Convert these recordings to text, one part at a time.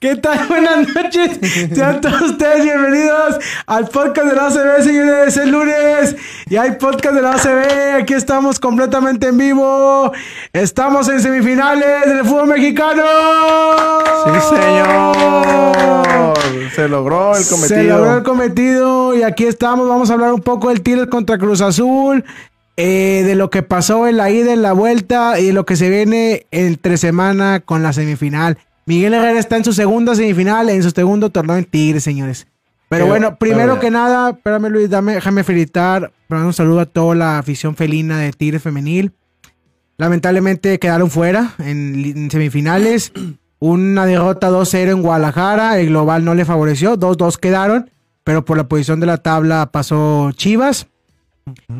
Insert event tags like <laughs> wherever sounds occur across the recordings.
¿Qué tal? <laughs> Buenas noches. Sean todos ustedes bienvenidos al podcast de la ACB, señores. Es lunes y hay podcast de la ACB. Aquí estamos completamente en vivo. Estamos en semifinales del fútbol mexicano. Sí, señor. Se logró el cometido. Se logró el cometido y aquí estamos. Vamos a hablar un poco del Tigres contra Cruz Azul. eh, de lo que pasó en la ida, en la vuelta y de lo que se viene entre semana con la semifinal. Miguel Herrera está en su segunda semifinal, en su segundo torneo en Tigres, señores. Pero bueno, primero que nada, espérame Luis, dame, déjame felicitar, un saludo a toda la afición felina de Tigres femenil. Lamentablemente quedaron fuera en, en semifinales. <clears throat> Una derrota 2-0 en Guadalajara, el global no le favoreció, 2-2 quedaron, pero por la posición de la tabla pasó Chivas.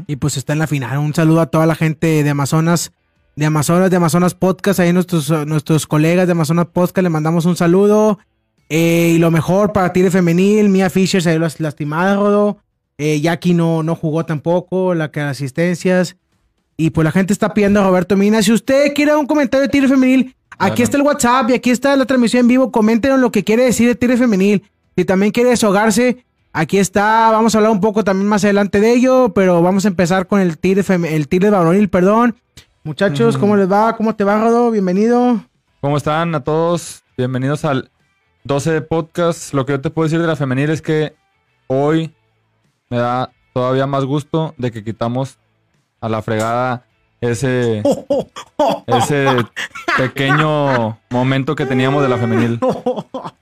Y pues está en la final. Un saludo a toda la gente de Amazonas, de Amazonas, de Amazonas Podcast, ahí nuestros, nuestros colegas de Amazonas Podcast, le mandamos un saludo. Eh, y lo mejor para Tigre Femenil, Mia Fisher se las- lastimada, Rodo. Eh, Jackie no, no jugó tampoco, la que asistencias. Y pues la gente está pidiendo a Roberto Mina. Si usted quiere un comentario de Tigre Femenil, aquí está el WhatsApp y aquí está la transmisión en vivo. Coméntenos lo que quiere decir de Tigre Femenil. Si también quiere deshogarse, aquí está. Vamos a hablar un poco también más adelante de ello, pero vamos a empezar con el Tigre, fem- el tigre varonil, perdón. Muchachos, ¿cómo les va? ¿Cómo te va, Rodo? Bienvenido. ¿Cómo están a todos? Bienvenidos al 12 de podcast. Lo que yo te puedo decir de la femenil es que hoy me da todavía más gusto de que quitamos a la fregada ese, <laughs> ese pequeño momento que teníamos de la femenil.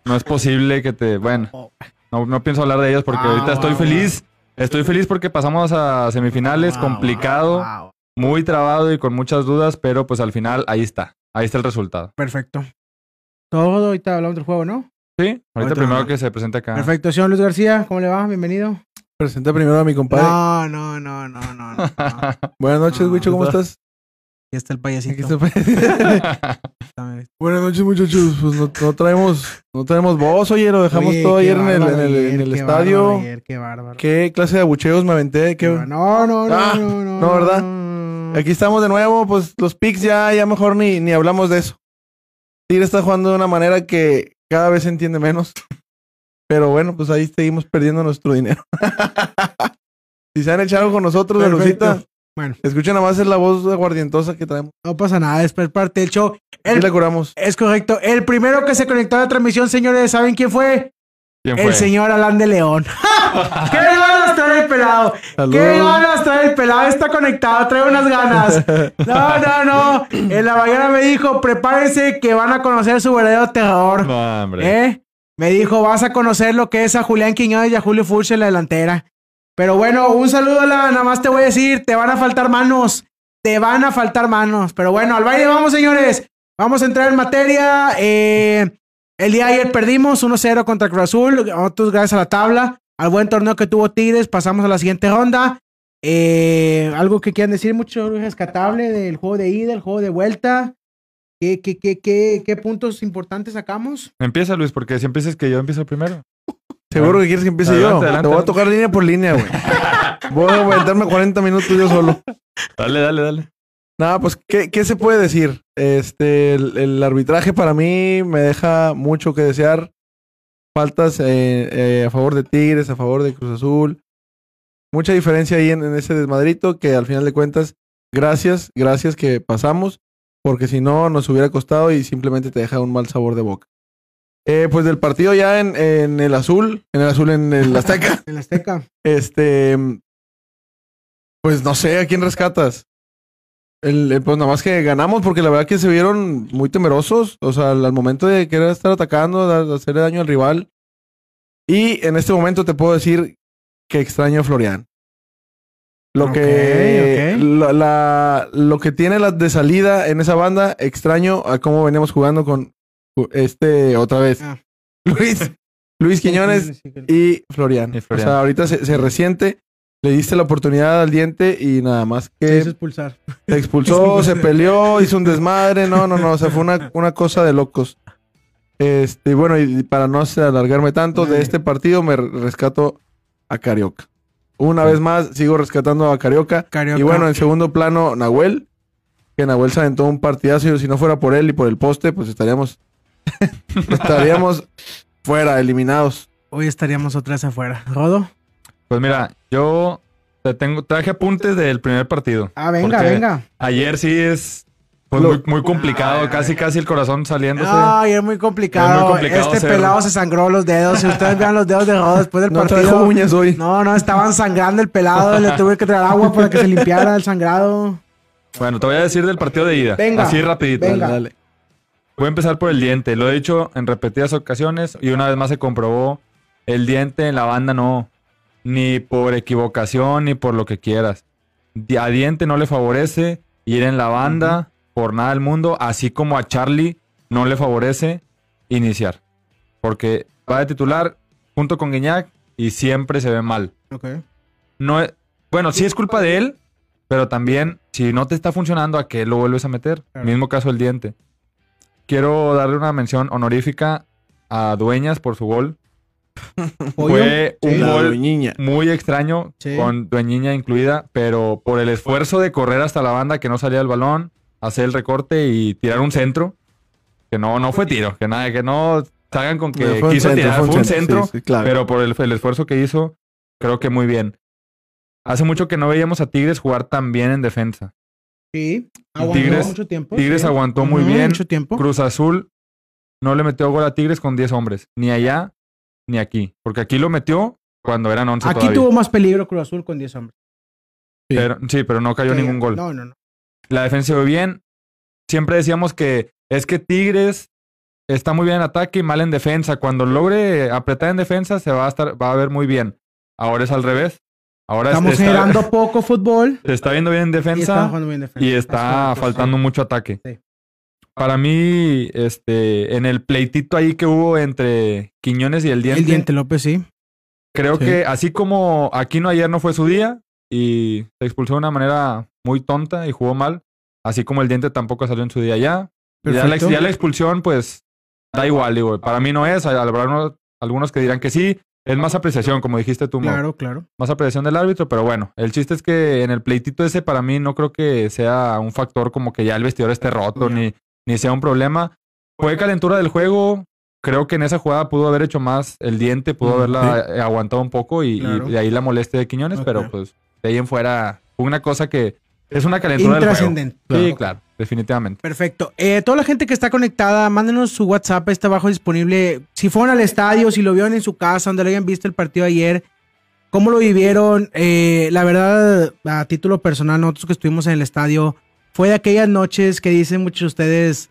No es posible que te... Bueno, no, no pienso hablar de ellos porque Wow, ahorita estoy feliz. Estoy feliz porque pasamos a semifinales, Wow, complicado. Muy trabado y con muchas dudas, pero pues al final ahí está. Ahí está el resultado. Perfecto. Todo, ahorita hablamos del juego, ¿no? Sí, ahorita Ahorita primero no. que se presente acá. Perfecto, señor Luis García, ¿cómo le va? Bienvenido. Presenta primero a mi compadre. No, no, no, no, no. no. Aquí <laughs> Buenas noches, No, Wicho, ¿cómo está- estás? está el Aquí payasito. está- <laughs> Buenas noches, muchachos. Pues no, no traemos, no traemos voz, oye, lo dejamos Oye, todo ayer en el, en el- ayer, en el qué estadio. bárbaro ayer, Qué bárbaro. ¿Qué clase de abucheos me aventé? ¿Qué- No, no, no, Ah, no, no. no, ¿verdad? Aquí estamos de nuevo, pues los picks ya, ya mejor ni, ni hablamos de eso. Tigre está jugando de una manera que cada vez se entiende menos. <laughs> Pero bueno, pues ahí seguimos perdiendo nuestro dinero. <laughs> si se han echado con nosotros, de. Lucita, Bueno, escuchen nada más es la voz aguardientosa que traemos. no pasa nada, es parte del show. El- la curamos. es correcto. El primero que se conectó a la transmisión, señores, ¿saben quién fue? ¿Quién El fue? señor Alan de León. <laughs> ¡Qué ganas trae el pelado! ¡Qué ganas trae el pelado! Está conectado, trae unas ganas. No, no, no. En la mañana me dijo, prepárense que van a conocer su verdadero terror. No, hombre. ¿Eh? Me dijo, vas a conocer lo que es a Julián Quiñones y a Julio Furch en la delantera. Pero bueno, un saludo, Alan. Nada más te voy a decir, te van a faltar manos. Te van a faltar manos. Pero bueno, al baile vamos, señores. Vamos a entrar en materia. Eh, el día de ayer perdimos 1-0 contra Cruz Azul. Nosotros, gracias a la tabla, al buen torneo que tuvo Tigres, pasamos a la siguiente ronda. Eh, algo que quieran decir mucho rescatable del juego de ida, el juego de vuelta. ¿Qué, qué, qué, qué, qué puntos importantes sacamos? Empieza, Luis, porque si empiezas que yo empiezo primero. Seguro que quieres que empiece Adelante, yo. adelante, Te voy a tocar línea por línea, güey. voy a aventarme 40 minutos yo solo. Dale, dale, dale. Nada, pues, ¿qué, qué se puede decir? Este, el, el arbitraje para mí me deja mucho que desear. Faltas eh, eh, a favor de Tigres, a favor de Cruz Azul. Mucha diferencia ahí en, en ese desmadrito que al final de cuentas, gracias, gracias que pasamos, porque si no nos hubiera costado y simplemente te deja un mal sabor de boca. Eh, pues del partido ya en, en el azul, en el azul en el Azteca. <laughs> En la Azteca. Este. Pues no sé, ¿a quién rescatas? El, pues nada más que ganamos porque la verdad que se vieron muy temerosos. O sea, al, momento de querer estar atacando, dar- hacerle daño al rival. Y en este momento te puedo decir que extraño a Florian. Lo que. La, la- lo que tiene la de salida en esa banda, extraño a cómo veníamos jugando con este otra vez. Ah. <laughs> Luis. Luis <laughs> Quiñones y Florian. Y Florian. O sea, ahorita se, se resiente. Le diste la oportunidad al diente y nada más Se que hizo expulsar. se expulsó, <laughs> se peleó, hizo un desmadre. No, no, no. O sea, fue una, una cosa de locos. Este, bueno, y para no alargarme tanto, de este partido me re- rescato a Carioca. Una vez más, sigo rescatando a Carioca. Carioca. Y bueno, en segundo plano, Nahuel. Que Nahuel se aventó un partidazo. y Si no fuera por él y por el poste, pues estaríamos. <laughs> estaríamos fuera, eliminados. Hoy estaríamos otra vez afuera. ¿Rodo? Pues mira, yo te tengo, traje apuntes del primer partido. Ah, venga, venga. Ayer sí es pues, muy, muy complicado, casi casi el corazón saliéndose. Ay, es muy complicado. Es muy complicado este ser- pelado se sangró los dedos. Si ustedes vean los dedos de Rodo después del <laughs> No partido. trajo uñas hoy. No, no, estaban sangrando el pelado. Le tuve que traer agua para que se limpiara el sangrado. Bueno, te voy a decir del partido de ida. Venga, así rapidito. venga. Dale. Voy a empezar por el diente. Lo he dicho en repetidas ocasiones y una vez más se comprobó. El diente en la banda no. Ni por equivocación ni por lo que quieras. A diente no le favorece ir en la banda por nada del mundo. Así como a Charlie no le favorece iniciar. Porque va de titular junto con Guiñac y siempre se ve mal. Ok. No es- bueno, sí es culpa de él, pero también si no te está funcionando, ¿a qué lo vuelves a meter? Claro. Mismo caso del diente. Quiero darle una mención honorífica a Dueñas por su gol. Pollo. Fue un Sí. Gol muy extraño, Sí. con Dueñiña incluida, pero por el esfuerzo de correr hasta la banda que no salía el balón, hacer el recorte y tirar un centro, que no, no fue tiro, que nada, que no salgan con que quiso centro, tirar, fue un centro, sí, sí, claro. pero por el, el esfuerzo que hizo, creo que muy bien. Hace mucho que no veíamos a Tigres jugar tan bien en defensa. Sí. Aguantó Tigres- mucho tiempo. Tigres sí. aguantó muy bien. Mucho tiempo. Cruz Azul no le metió gol a Tigres con 10 hombres, ni allá ni aquí, porque aquí lo metió cuando eran 11 Aquí todavía. tuvo más peligro Cruz Azul con 10 hombres. Sí. Pero, sí, pero no cayó ningún gol. No, no, no. La defensa se ve bien. Siempre decíamos que es que Tigres está muy bien en ataque y mal en defensa. Cuando logre apretar en defensa se va a estar, va a ver muy bien. Ahora es al revés. Ahora Estamos está, generando <laughs> poco fútbol. se está viendo bien en Y está defensa bien defensa. y está faltando mucho ataque. Sí. Para mí, este, en el pleitito ahí que hubo entre Quiñones y el. Diente, El Diente López, sí. creo Sí. que así como Aquino ayer no fue su día y se expulsó de una manera muy tonta y jugó mal, así como el Diente tampoco salió en su día ya. Ya la, ya la expulsión, pues, da igual, digo. Para mí no es. Habrá unos- algunos que dirán que sí. Es más apreciación, como dijiste tú. Claro, claro. Más apreciación del árbitro, pero bueno. El chiste es que en el pleitito ese, para mí, no creo que sea un factor como que ya el vestidor esté roto, No. ni, ni sea un problema. Fue calentura del juego. Creo que en esa jugada pudo haber hecho más el diente, pudo Mm, haberla aguantado un poco y, de ahí la molestia de Quiñones, pero pues de ahí en fuera fue una cosa que es una calentura del juego. Sí, claro, definitivamente. Perfecto. Eh, toda la gente que está conectada, mándenos su WhatsApp, está abajo disponible. Si fueron al estadio, si lo vieron en su casa, donde lo hayan visto el partido ayer, cómo lo vivieron. Eh, la verdad, a título personal, nosotros que estuvimos en el estadio, fue de aquellas noches que dicen muchos de ustedes,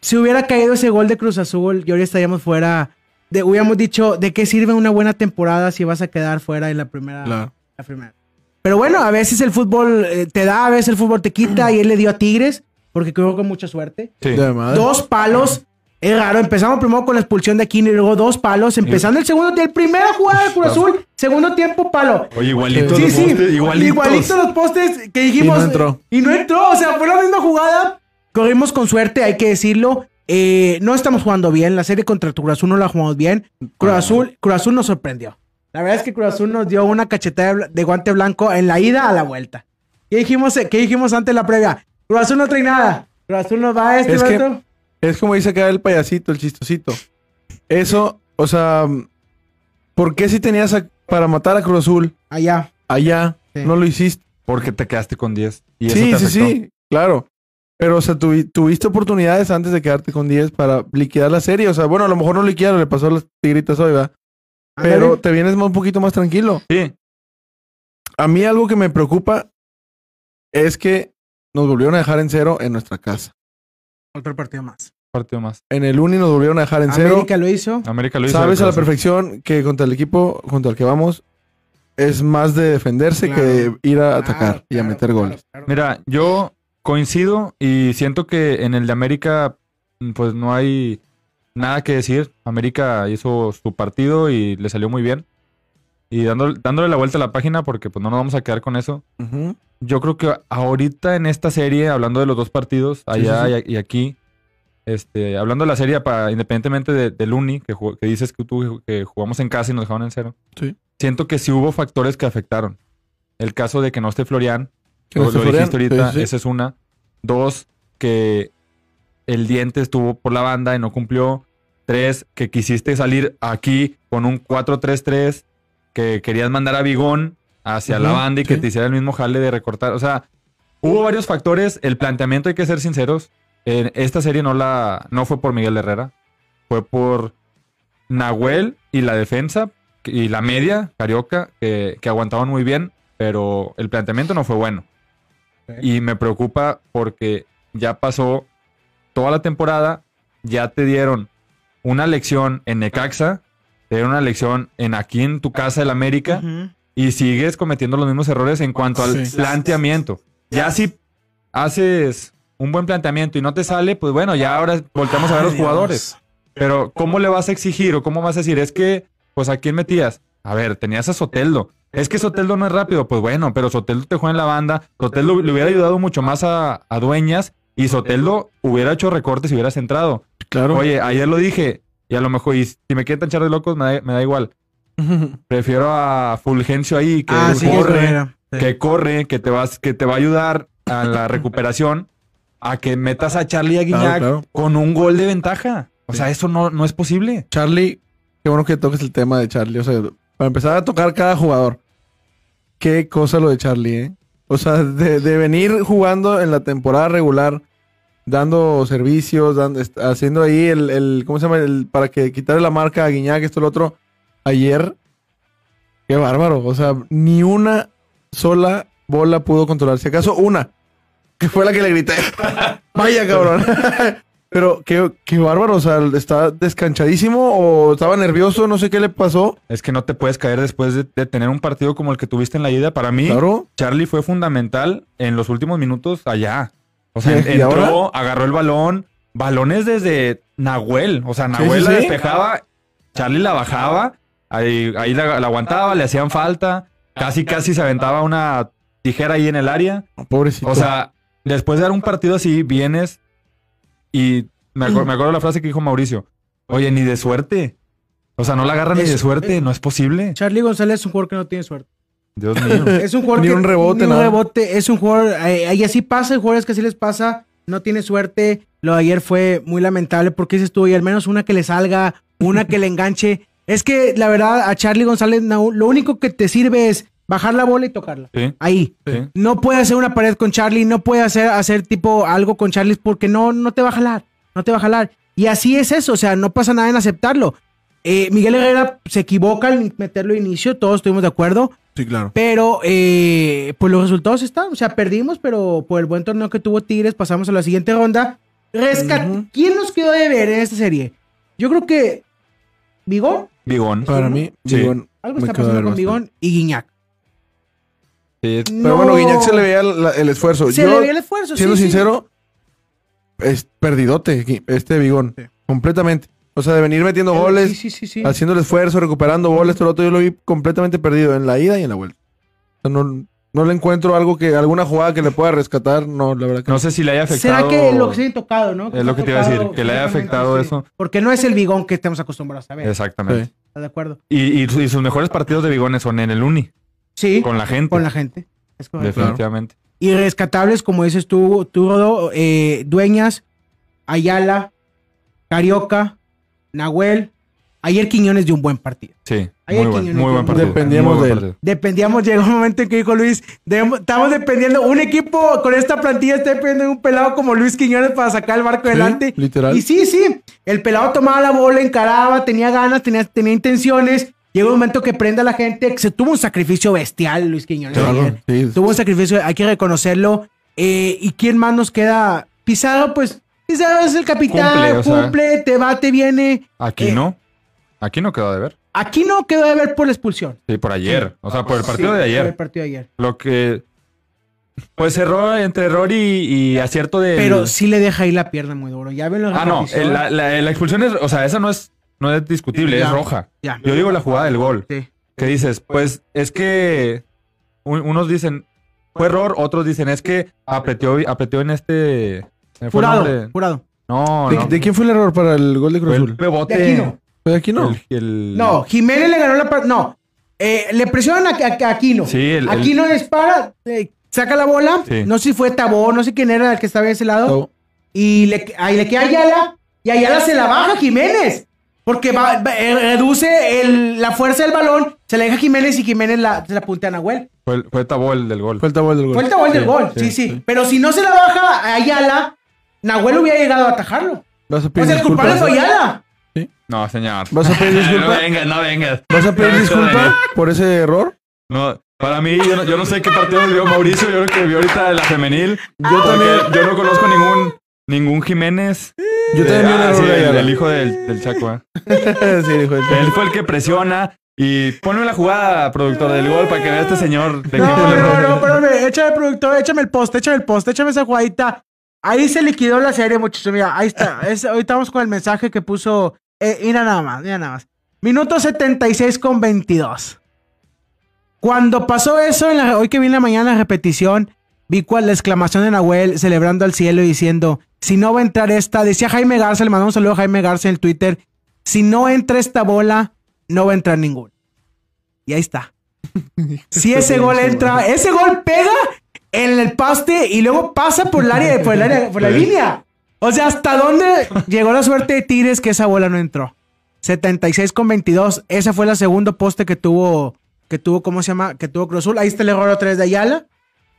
si hubiera caído ese gol de Cruz Azul, y hoy estaríamos fuera. De, hubiéramos dicho, ¿de qué sirve una buena temporada si vas a quedar fuera en la primera? Claro. la primera. Pero bueno, a veces el fútbol eh, te da, a veces el fútbol te quita y él le dio a Tigres porque creo con mucha suerte. Sí. Dos palos. Es raro, empezamos primero con la expulsión de Aquino y luego dos palos. Empezando el segundo tiempo, primera jugada de Cruz Azul, segundo tiempo palo. Oye, igualito Sí, los sí, postes, igualitos. igualito los postes que dijimos. Y no entró. Y no entró, o sea, fue la misma jugada. Corrimos con suerte, hay que decirlo. Eh, no estamos jugando bien. La serie contra Cruz Azul no la jugamos bien. Cruz Azul, Cruz Azul nos sorprendió. La verdad es que Cruz Azul nos dio una cachetada de guante blanco en la ida a la vuelta. ¿Qué dijimos, qué dijimos antes de la previa? Cruz Azul no trae nada. Cruz Azul nos va a este Es que-. Es como dice acá el payasito, el chistosito. Eso, o sea, ¿por qué si tenías a- para matar a Cruz Azul allá. allá, Sí. no lo hiciste? Porque te quedaste con 10. Y eso Sí, te sí, afectó. sí, claro. Pero, o sea, tuvi- tuviste oportunidades antes de quedarte con 10 para liquidar la serie. O sea, bueno, a lo mejor no liquidaron, le pasó a las tigritas hoy, ¿verdad? Pero te vienes más- un poquito más tranquilo. Sí, A mí algo que me preocupa es que nos volvieron a dejar en cero en nuestra casa. Otro partido más. partido más. En el Uni nos volvieron a dejar en cero. América lo hizo. América lo hizo. Sabes a la perfección que contra el equipo contra el que vamos es más de defenderse Claro. que de ir a atacar Claro, y a meter claro, goles. claro. Mira, yo coincido y siento que en el de América, mm, pues no hay nada que decir. América hizo su partido y le salió muy bien. Y dándole, dándole la vuelta a la página, porque pues no nos vamos a quedar con eso. Yo creo que ahorita en esta serie, hablando de los dos partidos, allá sí, y aquí, este, hablando de la serie, para, independientemente de- del Uni, que, dices que tú que jugamos en casa y nos dejaron en cero, siento que sí hubo factores que afectaron. El caso de que no esté Florian, lo, no esté lo Florian, dijiste ahorita, esa es una. Dos, que el diente estuvo por la banda y no cumplió. Tres, que quisiste salir aquí con un 4-3-3, que querías mandar a Bigón hacia la banda y que sí. te hiciera el mismo jale de recortar. O sea, hubo varios factores. El planteamiento, hay que ser sinceros, en esta serie no, la, no fue por Miguel Herrera, fue por Nahuel y la defensa y la media, Carioca, que, que aguantaban muy bien, pero el planteamiento no fue bueno. Y me preocupa porque ya pasó toda la temporada, ya te dieron una lección en Necaxa, te dieron una lección en aquí en tu casa del América y sigues cometiendo los mismos errores en cuanto al Sí. planteamiento. Ya si haces un buen planteamiento y no te sale, pues bueno, ya ahora volteamos a ver los Dios. jugadores. Pero ¿cómo le vas a exigir o cómo vas a decir? Es que, pues ¿a quién metías? A ver, tenías a Soteldo. Es que Soteldo no es rápido. Pues bueno, pero Soteldo te juega en la banda. Soteldo le hubiera ayudado mucho más a, a Dueñas y Soteldo hubiera hecho recortes y hubiera centrado. Claro. Oye, ayer lo dije y a lo mejor, y si me quieren tanchar de locos, me da, me da igual. <laughs> Prefiero a Fulgencio ahí que Ah, sí, corre. Sí. que corre, que te vas, que te va a ayudar a la <laughs> recuperación, a que metas a Charlie y a Guiñac Claro, claro. con un gol de ventaja. O sea, eso no, no es posible. Charlie, qué bueno que toques el tema de Charlie. O sea, para empezar a tocar cada jugador. Qué cosa lo de Charlie, ¿eh? O sea, de, de venir jugando en la temporada regular, dando servicios, dando- haciendo ahí el, el- ¿cómo se llama? El, para que quitarle la marca a Guiñac, esto, lo otro. Ayer, qué bárbaro. O sea, ni una sola bola pudo controlar. Si acaso una, que fue la que le grité. <laughs> Vaya, cabrón. <laughs> Pero qué, qué bárbaro, o sea, está descanchadísimo o estaba nervioso, no sé qué le pasó. Es que no te puedes caer después de, de tener un partido como el que tuviste en la ida. Para mí, Claro. Charlie fue fundamental en los últimos minutos allá. O sea, ¿Y- en- y entró, ahora? agarró el balón, balones desde Nahuel. O sea, Nahuel sí, la sí. despejaba, Charlie la bajaba, ahí, ahí la, la aguantaba, le hacían falta, casi casi se aventaba una tijera ahí en el área. Pobrecito. O sea, después de dar un partido así, vienes y me, acuer- me acuerdo la frase que dijo Mauricio. Oye, ni de suerte. O sea, no la agarra ni de suerte, no es posible. Charlie González es un jugador que no tiene suerte. Dios mío. <laughs> Es un jugador Ni que un rebote, ni un nada. rebote, es un jugador eh, y así pasa, hay jugadores que así les pasa, no tiene suerte. Lo de ayer fue muy lamentable porque dices tú, y al menos una que le salga, una que le enganche. Es que la verdad a Charlie González no, lo único que te sirve es bajar la bola y tocarla. Sí, Ahí. sí. No puede hacer una pared con Charlie, no puede hacer, hacer tipo algo con Charlie porque no, no te va a jalar, no te va a jalar. Y así es eso, o sea, no pasa nada en aceptarlo. Eh, Miguel Herrera se equivoca al meterlo de inicio, todos estuvimos de acuerdo, sí, claro. pero eh, pues los resultados están, o sea, perdimos, pero por el buen torneo que tuvo Tigres pasamos a la siguiente ronda. Rescat. ¿quién nos quedó de ver en esta serie? Yo creo que Bigón, Bigón. Para mí, Sí. Bigón algo me está pasando con. Bigón y Guiñac. Sí, Pero No. bueno, Guiñac se le veía la- el esfuerzo. Se Yo, le veía el esfuerzo, siendo sí, sincero, es perdidote este Bigón. Sí. Completamente. O sea, de venir metiendo goles, Sí, sí, sí, sí. haciendo el esfuerzo, recuperando goles, todo lo otro, yo lo vi completamente perdido en la ida y en la vuelta. O sea, no, no le encuentro algo que, alguna jugada que le pueda rescatar, no, la verdad que No sé si le haya afectado. ¿Será que lo que se ha tocado, no? Es lo que te iba a decir, que le haya afectado eso. Porque no es el bigón que estamos acostumbrados a ver. Exactamente. Sí. ¿Estás de acuerdo? Y, y su- y sus mejores partidos de Bigones son en el Uni, Sí, con la gente. con la gente. Es. Definitivamente. Y rescatables, como dices tú, tú Rodo, eh, Dueñas, Ayala, Carioca, Nahuel. Ayer Quiñones dio un buen partido. Sí. Ayer Muy buen, Quiñones muy buen dio un partido. Dependíamos Muy buen de él. Dependíamos, llegó un momento en que dijo Luis, debemos- estamos dependiendo, un equipo con esta plantilla está dependiendo de un pelado como Luis Quiñones para sacar el barco Sí, adelante. literal. Y sí, sí, el pelado tomaba la bola, encaraba, tenía ganas, tenía, tenía intenciones. Llegó un momento que prende a la gente, que se tuvo un sacrificio bestial, Luis Quiñones. Claro, ayer. sí. Tuvo un sacrificio, hay que reconocerlo. Eh, ¿Y quién más nos queda? Pizarro, pues, es el capitán, Cumple, cumple, o sea. te va, te viene. Aquí Eh, no. Aquí no quedó de ver. Aquí no quedó de ver por la expulsión. Sí, por ayer. O sea, por el partido Sí, de por ayer. el partido de ayer. Lo que. Pues error entre error y, y acierto de. Pero sí le deja ahí la pierna muy duro. Ya ven los Ah, no. la, la- la expulsión es. O sea, esa no es, no es discutible, Ya. es roja. Ya. Yo digo la jugada del gol. Sí. Que dices, pues es que. un- unos dicen. Fue error, otros dicen, es que apretó, apretó en este. Se me fue el Jurado, nombre. jurado. No, ¿De, no. de quién fue el error para el gol de Cruz Fue el Azul? rebote. De Aquino. ¿Fue de aquí no? El- el- No, Jiménez le ganó la par- No. Eh, le presionan a, a- a Aquino. Sí, el- el- Aquino dispara, eh, saca la bola. Sí. No sé si fue Tabó, no sé quién era el que estaba de ese lado. Y le, ahí le queda Ayala. Y Ayala se la baja a Jiménez. Porque va- va- eh, reduce el- la fuerza del balón, se la deja a Jiménez y Jiménez la, se la puntea a Nahuel. Fue, el- fue Tabó el del gol. Fue el tabú del gol. Fue el Tabó el del Sí, gol, sí, sí, sí, Pero si no se la baja a Ayala, Nahuel hubiera llegado a atajarlo. ¿Vas a O pedir sea, el culpable disculpas? fue Ayala. No, señor. ¿Vas a pedir <laughs> No disculpas? vengas, no vengas. ¿Vas a pedir disculpas por ese error? No, para mí, yo no, yo no sé qué partido vio Mauricio. Yo creo que vio ahorita la femenil. Yo también. Yo no conozco ningún, ningún Jiménez. Yo también vi Ah, sí, el, hijo del, del Chaco. ¿eh? <laughs> sí, Él fue el que presiona. Y ponme la jugada, productor del gol, para que vea este señor. De No, no, error. no, espérame, échame productor, échame el post, échame el post, échame esa jugadita. Ahí se liquidó la serie, muchachos. Mira, ahí está. Es- ahorita vamos con el mensaje que puso. Eh, mira nada más, mira nada más. Minuto 76 con 22. Cuando pasó eso, en la- hoy que vi en la mañana la repetición, vi cuál la exclamación de Nahuel celebrando al cielo y diciendo: Si no va a entrar esta, decía Jaime Garza, le mandamos un saludo a Jaime Garza en el Twitter. Si no entra esta bola, no va a entrar ninguna. Y ahí está. <laughs> Si ese gol entra, ese gol pega en el paste y luego pasa por el área, por el área, por la Sí. línea. O sea, ¿hasta dónde llegó la suerte de Tigres que esa bola no entró? 76 con 22. Ese fue el segundo poste que tuvo, que tuvo, ¿cómo se llama? Que tuvo Cruz Azul. Ahí está el error otra vez de Ayala.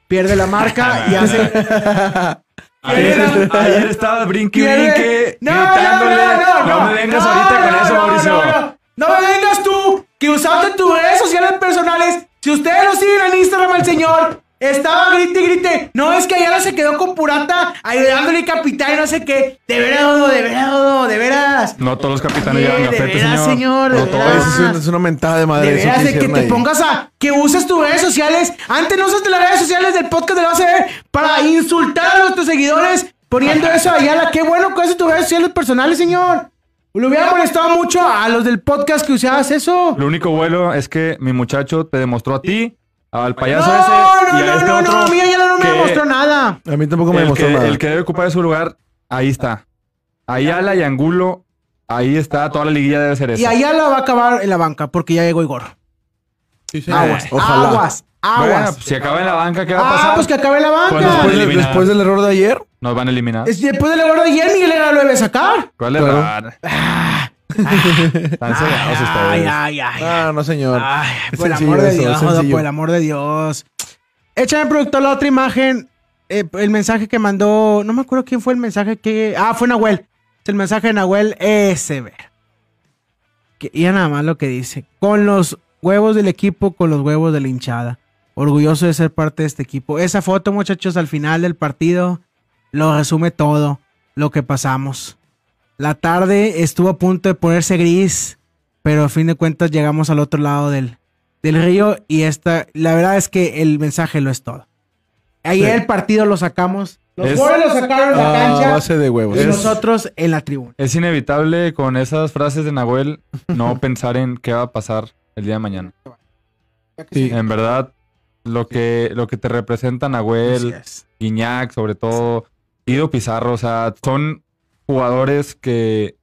Pierde la marca <laughs> y hace. <laughs> Ayer, ayer estaba brinque brinque, No, gritándole. no, no, no, me vengas no, ahorita con no, eso, no, Mauricio. No, no, no me vengas tú, que usaste tus redes sociales personales. Si ustedes lo siguen en Instagram al señor, estaba grite y grite. No, es que Ayala se quedó con Purata ayudándole capitán y no sé qué. De veras, Dodo, de veras, Dodo, de veras. No todos los capitanes llevan de gafete, veras, señor, de No veras. todos. Es, una- es una mentada de madre. De eso veras, de que te ahí. pongas a. Que uses tus redes sociales. Antes no usaste las redes sociales del podcast de la base para insultar a nuestros seguidores poniendo eso a Ayala. Qué bueno que haces tus redes sociales personales, señor. Le hubiera molestado mucho a los del podcast que usabas eso. Lo único bueno es que mi muchacho te demostró a ti, al payaso No, ese no, y a no, este no, otro no, a mí Ayala no me demostró nada. A mí tampoco me demostró nada. el que debe ocupar su lugar, ahí está. Ayala y Angulo, ahí está. Toda la liguilla debe ser Y eso. Ayala va a acabar en la banca porque ya llegó Igor. Sí, sí. Aguas, Ojalá. aguas, Bueno, aguas. pues, si acaba en la banca, ¿qué va a pasar? Ah, pues que acabe en la banca. Pues Después, del error de ayer, Nos van a eliminar. Es- Después del error de ayer, Miguel Herrera lo debe sacar. ¿Cuál Claro. <laughs> Están cegados Ay, ustedes. ay, ay. ah, no señor. Ay, por el amor de eso, Dios, sencillo. por el amor de Dios. Échame, productor, la otra imagen. eh, el mensaje que mandó. No me acuerdo quién fue el mensaje que. Ah, fue Nahuel. Es el mensaje de Nahuel Esever. Que, y ya nada más lo que dice. Con los huevos del equipo, con los huevos de la hinchada. Orgulloso de ser parte de este equipo. Esa foto, muchachos, al final del partido lo resume todo lo que pasamos. La tarde estuvo a punto de ponerse gris, pero a fin de cuentas llegamos al otro lado del, del río y esta, la verdad es que el mensaje lo es todo. Ayer Sí. el partido lo sacamos, los Es- goles lo sacaron en la cancha base de huevos. y Es- nosotros en la tribuna. Es inevitable con esas frases de Nahuel no <laughs> pensar en qué va a pasar el día de mañana. Sí. En verdad, lo que, lo que te representa Nahuel. Guiñac, sobre todo, Guido Pizarro, o sea, son jugadores que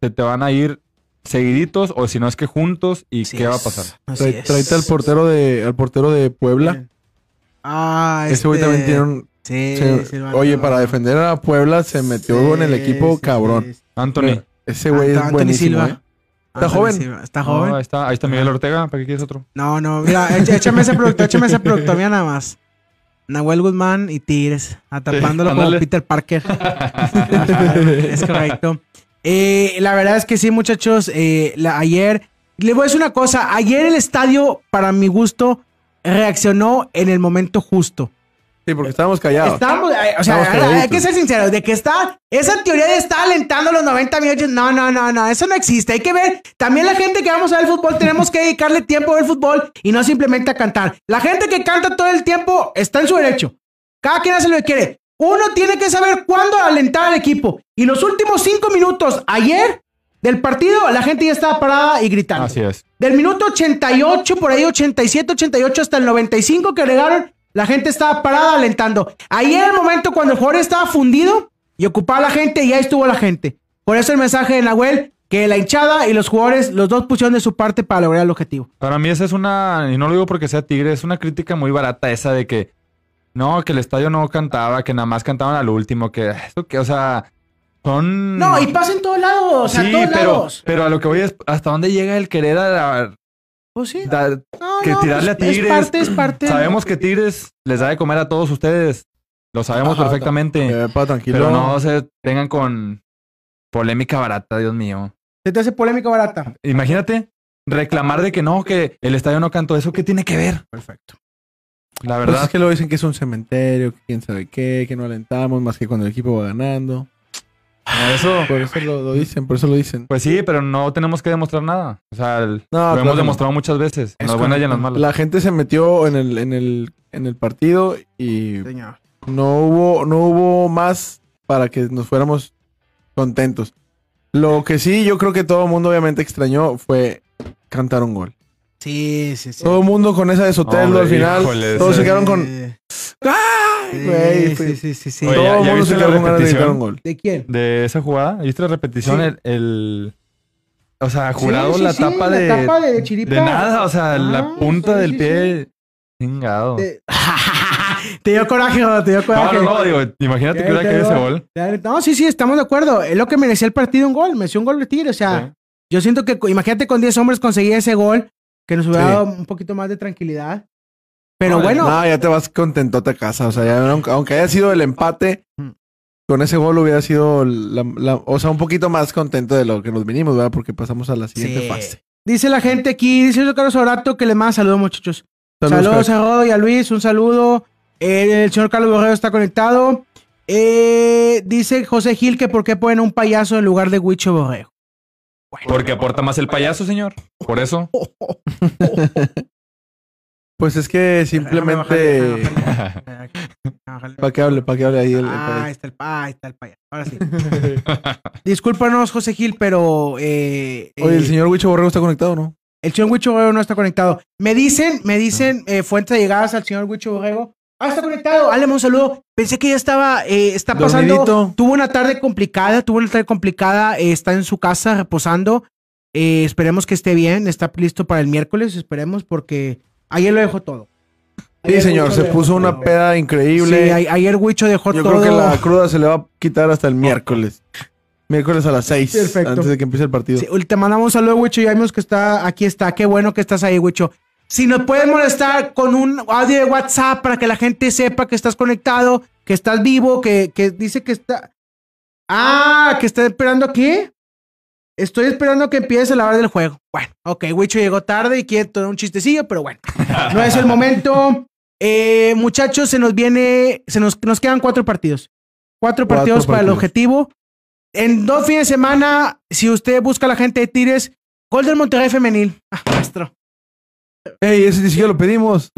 se te van a ir seguiditos o si no es que juntos y Así qué va a pasar. Trae- es. Tráete al portero de, al portero de Puebla. Ah, Ese güey este- también tiene un. Sí, se- Silvano. oye, para defender a Puebla se metió en el Sí, equipo sí, cabrón. sí, sí. Anthony. Ese güey es Anthony buenísimo. Silva. ¿eh? Está Anthony joven. Silva. Está No, joven. ahí está, ahí está Miguel Ortega, ¿para qué quieres otro? No, no, mira, echa- échame ese producto, échame ese producto, mira nada más. Nahuel Guzmán y Tigres, atrapándolo como ándale. Peter Parker. <laughs> es correcto. Eh, la verdad es que sí, muchachos. eh, la- ayer, le voy a decir una cosa. Ayer el estadio, para mi gusto, reaccionó en el momento justo. Sí, porque estábamos callados. Estábamos, eh, o sea, Estamos hay- que ser sinceros, de que está, esa teoría de estar alentando los 90 minutos, no, no, no, no, eso no existe. Hay que ver, también la gente que vamos a ver el fútbol, tenemos que dedicarle tiempo a ver fútbol y no simplemente a cantar. La gente que canta todo el tiempo está en su derecho. Cada quien hace lo que quiere. Uno tiene que saber cuándo alentar al equipo. Y los últimos cinco minutos ayer del partido, la gente ya estaba parada y gritando. Así es. Del minuto 88, por ahí 87, 88 hasta el 95 que agregaron, la gente estaba parada alentando. Ahí era el momento cuando el jugador estaba fundido, y ocupaba la gente y ahí estuvo la gente. Por eso el mensaje de Nahuel, que la hinchada y los jugadores, los dos pusieron de su parte para lograr el objetivo. Para mí esa es una, y no lo digo porque sea Tigre, es una crítica muy barata esa de que no, que el estadio no cantaba, que nada más cantaban al último, que eso que, o sea, son... No, y pasa en todos lados, sí, todos pero, lados. pero a lo que voy es hasta dónde llega el querer a- a- Pues sí. No, que no, tirarle a pues, Tigres. Es parte, es parte. Sabemos que Tigres les da de comer a todos ustedes. Lo sabemos Ajá, perfectamente. Eh, pa, tranquilo. pero no se vengan con polémica barata, Dios mío. Se te hace polémica barata. Imagínate reclamar de que no, que el estadio no cantó. ¿Eso qué tiene que ver? Perfecto. La Pues verdad. es que luego dicen que es un cementerio, que quién sabe qué, que no alentamos más que cuando el equipo va ganando. Eso, Por eso lo, lo dicen, por eso lo dicen. pues sí, pero no tenemos que demostrar nada. O sea, el- No, lo claro hemos demostrado muchas veces. En las buenas y en las malas. La gente se metió en el, en el, en el partido y Señor. no hubo, no hubo más para que nos fuéramos contentos. Lo que sí, yo creo que todo el mundo obviamente extrañó fue cantar un gol. Sí, sí, sí. Todo el mundo con esa de Sotelo al final. híjole, todos se ese- quedaron con. ¡Ay, güey! sí, sí, sí, sí. Oye, Todo ¿ya- el ya mundo se viste la repetición? gol. ¿De quién? De esa jugada, ¿viste la repetición? Sí. El, el- O sea, jurado Sí, sí, la sí, tapa la de. tapa de chiripa. de nada, o sea, la Ah, punta sí, del sí, pie. Chingado. De- <laughs> te dio coraje, te dio No, coraje. no, no, digo, imagínate que hubiera ese gol. No, sí, sí, estamos de acuerdo. Es lo que merecía el partido un gol. Mereció un gol de Tigre. O sea, Sí. yo siento que, imagínate con 10 hombres conseguir ese gol, que nos hubiera Sí. dado un poquito más de tranquilidad. Pero No, bueno, No, ya te vas contentote a casa. O sea, ya, aunque, haya sido el empate, Mm. con ese gol hubiera sido, la, la- o sea, un poquito más contento de lo que nos vinimos, ¿verdad? Porque pasamos a la siguiente Sí. fase. dice la gente aquí, dice el Carlos Orato que le manda saludos, muchachos. Saludos, a Rodo y a Luis, un saludo. Eh, el señor Carlos Borrego está conectado. Eh, dice José Gil que por qué ponen un payaso en lugar de Huicho Borrego. Porque aporta más el payaso, señor. Por eso. <laughs> Pues es que simplemente. <laughs> Para que hable, para que hable ahí el. Ah, ahí está el, ah, ahí está el payaso. Ahora sí. <laughs> Discúlpanos, José Gil, pero. eh, Oye, eh, el señor Huicho Borrego está conectado, ¿no? el señor Huicho Borrego no está conectado. Me dicen, me dicen eh, fuentes de llegadas al señor Huicho Borrego. Ah, está conectado. Dale un saludo. Pensé que ya estaba. eh, está pasando. Dormidito. Tuvo una tarde complicada. Tuvo una tarde complicada. eh, está en su casa reposando. Eh, esperemos que esté bien. Está listo para el miércoles. Esperemos porque ayer lo dejó todo. Sí, Ayer señor, Huicho se puso una todo. peda increíble. Sí, a- ayer Huicho dejó Yo todo. creo que la cruda se le va a quitar hasta el miércoles. Miércoles a las 6. Perfecto. Antes de que empiece el partido. Sí, te mandamos un saludo, Wicho. Ya vimos que está, aquí está. Qué bueno que estás ahí, Wicho. Si nos puedes molestar con un audio de WhatsApp para que la gente sepa que estás conectado, que estás vivo, que, que dice que está. Ah, que está esperando aquí. Estoy esperando que empiece la hora del juego. Bueno, ok, Wicho llegó tarde y quiere todo un chistecillo, pero bueno, no es el momento. Eh, muchachos, se nos viene, se nos, nos quedan cuatro partidos. Cuatro Cuatro partidos para el objetivo. En dos fines de semana, si usted busca a la gente de Tires, gol del Monterrey femenil. Ah, maestro. Ey, ese ni siquiera lo pedimos.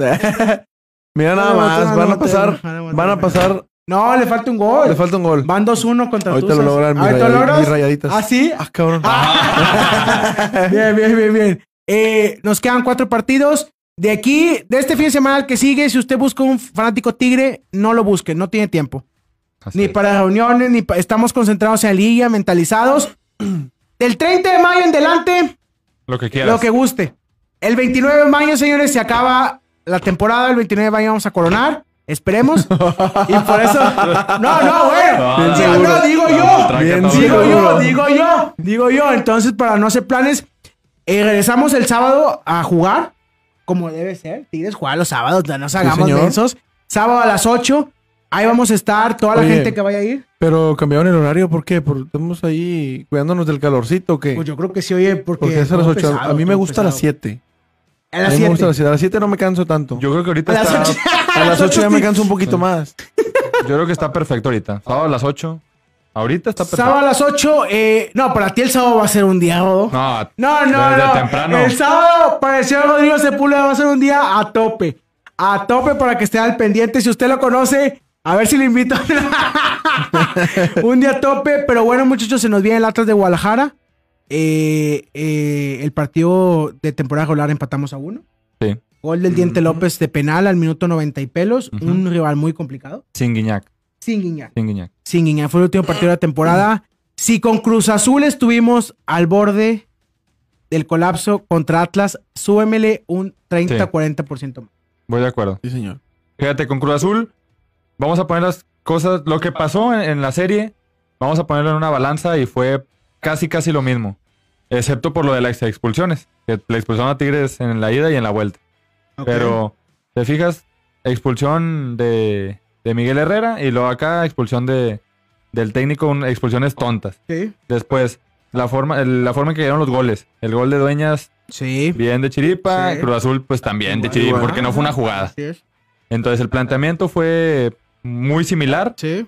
Mira nada más, van a pasar, van a pasar, No, le falta un gol. le falta un gol. Van 2-1 contra Ahorita lo Tuzas. logran mis, ¿Ahorita lo rayadi- logras? mis rayaditas. ¿Ah, sí? Ah, cabrón. <laughs> bien, bien, bien, bien. Eh, nos quedan cuatro partidos. De aquí, de este fin de semana al que sigue, si usted busca un fanático tigre, no lo busque, no tiene tiempo. Así Ni es. para reuniones, ni pa- estamos concentrados en la liga, mentalizados. <clears throat> Del 30 de mayo en delante, Lo que quieras. lo que guste. El 29 de mayo, señores, se acaba la temporada. El 29 de mayo vamos a coronar. Esperemos. y por eso. No, no, bueno. No, digo yo. Digo seguro. yo, digo yo, digo yo. Entonces, para no hacer planes, eh, regresamos el sábado a jugar, como debe ser. Tigres jugar los sábados, no nos hagamos mensos. Sábado a las 8, ahí vamos a estar, toda la Oye. gente que vaya a ir. Pero cambiaron el horario, ¿por qué? Porque estamos ahí cuidándonos del calorcito, ¿o ¿qué? Pues yo creo que sí, oye, porque. Porque es a las todo 8. pesado, a mí me gusta a las pesado. 7. A A las mí me gusta a 7. las 7. A las 7 no me canso tanto. Yo creo que ahorita A las está. 8. a las <laughs> 8 ya me canso un poquito más. <laughs> Yo creo que está perfecto ahorita. Sábado a las 8. Ahorita está perfecto. Sábado a las 8. Eh, no, para ti el sábado va a ser un día, Rodo. No, No, no, Desde no. temprano. El sábado para el señor Rodrigo Sepúlveda va a ser un día a tope. A tope para que esté al pendiente. Si usted lo conoce, a ver si le invito. <laughs> un día a tope. Pero bueno, muchachos, se nos viene el Atlas de Guadalajara. Eh, eh, el partido de temporada regular empatamos a uno. Sí. Gol del Diente López de penal al minuto 90 y pelos. Un rival muy complicado. sin Guiñac. Sin Guiñac. Sin Guiñac. Sin Guiñac. Fue el último partido de la temporada. Si con Cruz Azul estuvimos al borde del colapso contra Atlas, súbemele un 30-40% más. Voy de acuerdo. Sí, señor. Fíjate, con Cruz Azul, vamos a poner las cosas. Lo que pasó en, en la serie, vamos a ponerlo en una balanza y fue casi, casi lo mismo. Excepto por lo de las expulsiones. Que le expulsaron a Tigres en la ida y en la vuelta. Pero, ¿te fijas? Expulsión de, de Miguel Herrera y luego acá expulsión de, del técnico, un- expulsiones tontas. Sí. Después, la forma, el- la forma en que llegaron los goles. El gol de Dueñas, Sí. bien de Chiripa. Sí. Cruz Azul, pues también de Chiripa, porque no fue una jugada. Entonces, el planteamiento fue muy similar. Sí.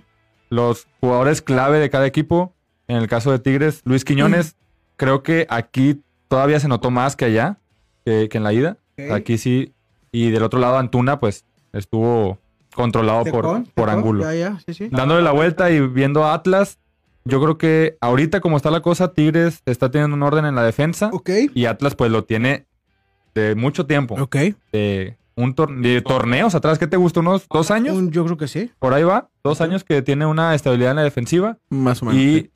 Los jugadores clave de cada equipo, en el caso de Tigres, Luis Quiñones, creo que aquí todavía se notó más que allá, que, que en la ida. Aquí sí. Y del otro lado, Antuna, pues estuvo controlado por, por Angulo. Ya, ya, sí, sí. Dándole la vuelta y viendo a Atlas, yo creo que ahorita como está la cosa, Tigres está teniendo un orden en la defensa Ok. y Atlas pues lo tiene de mucho tiempo. Ok. De, un tor- de torneos atrás, ¿qué te gusta? ¿Unos dos años? Un- yo creo que sí. Por ahí va, dos años que tiene una estabilidad en la defensiva. Más o menos. Y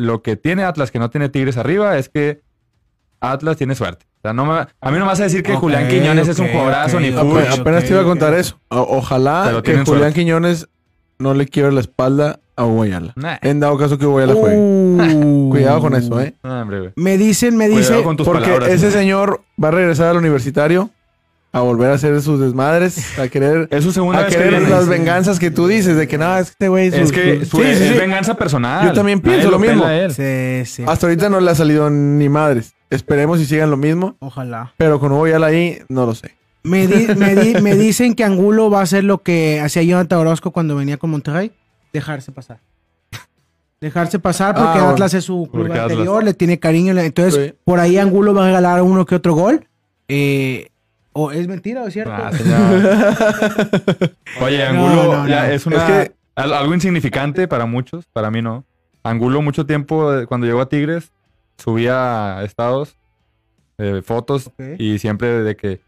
lo que tiene Atlas que no tiene Tigres arriba es que Atlas tiene suerte. O sea, no me- a mí no me vas a decir que Ok, Julián Quiñones es un jugadorazo ni. Ape- apenas te iba a contar eso. O- ojalá que Julián suerte. Quiñones no le quiebre la espalda a Hugo Ayala. Nah, En dado caso que Hugo Ayala juegue. Uh. <laughs> Cuidado con eso, ¿eh? hombre. Me dicen, me Cuidado dice. con tus Porque palabras. ese señor va a regresar al universitario a volver a hacer sus desmadres, a querer, <laughs> Es su segunda a vez querer las venganzas que tú dices de que nada, es que este güey Es su- que su- su- Sí, sí, es sí. venganza personal. Yo también Nadie pienso lo pela mismo. Hasta ahorita no le ha salido ni madres. Esperemos y sigan lo mismo. Ojalá. Pero con Hugo Ayala ahí, no lo sé. Me, di- me, di- me dicen que Angulo va a hacer lo que hacía Jonathan Orozco cuando venía con Monterrey. Dejarse pasar. <laughs> Dejarse pasar porque Ah, bueno. Atlas es su club Porque Atlas. anterior, le tiene cariño. Entonces, Sí. por ahí Angulo va a regalar uno que otro gol. Eh, ¿O es mentira o es cierto? Ah. <laughs> Oye, No, Angulo no, es una Es que- al- algo insignificante para muchos, para mí no. Angulo mucho tiempo eh, cuando llegó a Tigres subía estados, eh, fotos y siempre de que,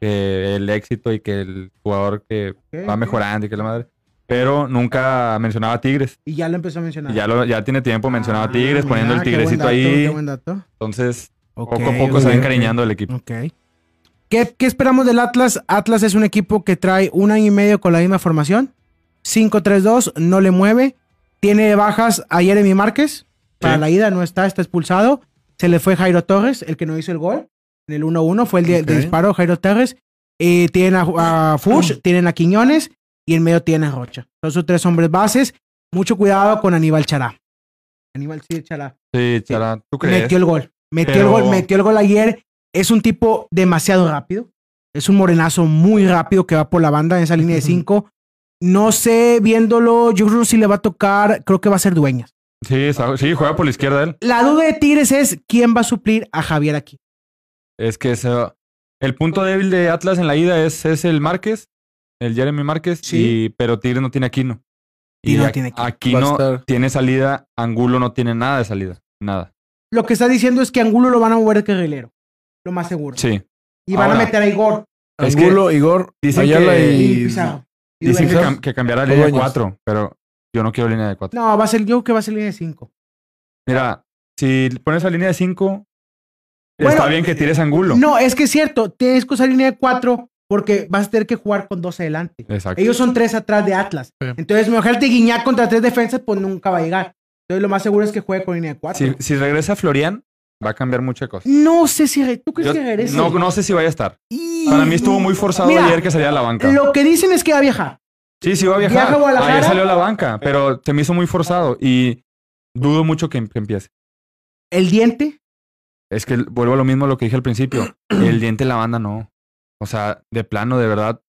que el éxito y que el jugador que va mejorando y que la madre. Pero nunca mencionaba a Tigres. Y ya lo empezó a mencionar. Y ya, lo, ya tiene tiempo mencionaba a Ah, Tigres, poniendo el mira, qué buen tigrecito dato, ahí. qué buen dato. Entonces, poco a poco se va encariñando el equipo. Ok. ¿Qué, qué esperamos del Atlas? Atlas es un equipo que trae un año y medio con la misma formación. 5-3-2, no le mueve. Tiene bajas a Jeremy Márquez. Para Sí. la ida no está, está expulsado. Se le fue Jairo Torres, el que no hizo el gol. En el 1-1 fue el de, disparo, Jairo Torres. Eh, tienen a, a Fuchs, tienen a Quiñones y en medio tienen a Rocha. Son sus tres hombres bases. Mucho cuidado con Aníbal Chará. Aníbal sí, Chará. Sí, Chara, ¿tú crees? Metió el gol. Metió Pero- el gol, metió el gol ayer. Es un tipo demasiado rápido. Es un morenazo muy rápido que va por la banda en esa línea de cinco. No sé, viéndolo, yo creo que si le va a tocar, creo que va a ser Dueñas. Sí, sí, juega por la izquierda él. La duda de Tigres es quién va a suplir a Javier aquí. Es que ese- el punto débil de Atlas en la ida es, es el Márquez, el Jeremy Márquez, Sí. y, pero Tigres no tiene Aquino. Y no a- tiene Aquino. Aquino estar. tiene salida, Angulo no tiene nada de salida. Nada. Lo que está diciendo es que Angulo lo van a mover de carrilero. Lo más seguro. Sí. Y van Ahora, a meter a Igor Es que Angulo, Igor, dicen Ayala que- y y... Pizarro. Y Dicen que, Dueñas. cam- que cambiará a O línea de Dueñas. 4, pero yo no quiero línea de 4. No, va a ser, yo creo que va a ser línea de cinco. Mira, si pones a línea de 5, Bueno, está bien que tires Angulo. No, es que es cierto. Tienes que usar línea de cuatro porque vas a tener que jugar con dos adelante. Exacto. Ellos son tres atrás de Atlas. Sí. Entonces, imagínate Guiñac contra tres defensas, pues nunca va a llegar. Entonces, lo más seguro es que juegue con línea de cuatro. Si, si regresa Florian, va a cambiar muchas cosas. No sé si... re- ¿Tú crees Yo- que regrese? no, no sé si vaya a estar. Y- Para mí estuvo muy forzado Mira, ayer que salía a la banca. Lo que dicen es que va a viajar. Sí, sí va a Viaja viajar. a Guadalajara. Ayer salió a la banca, pero se me hizo muy forzado y dudo mucho que, que empiece. El diente. Es que vuelvo a lo mismo a lo que dije al principio. <clears throat> El diente en la banda no. O sea, de plano, de verdad,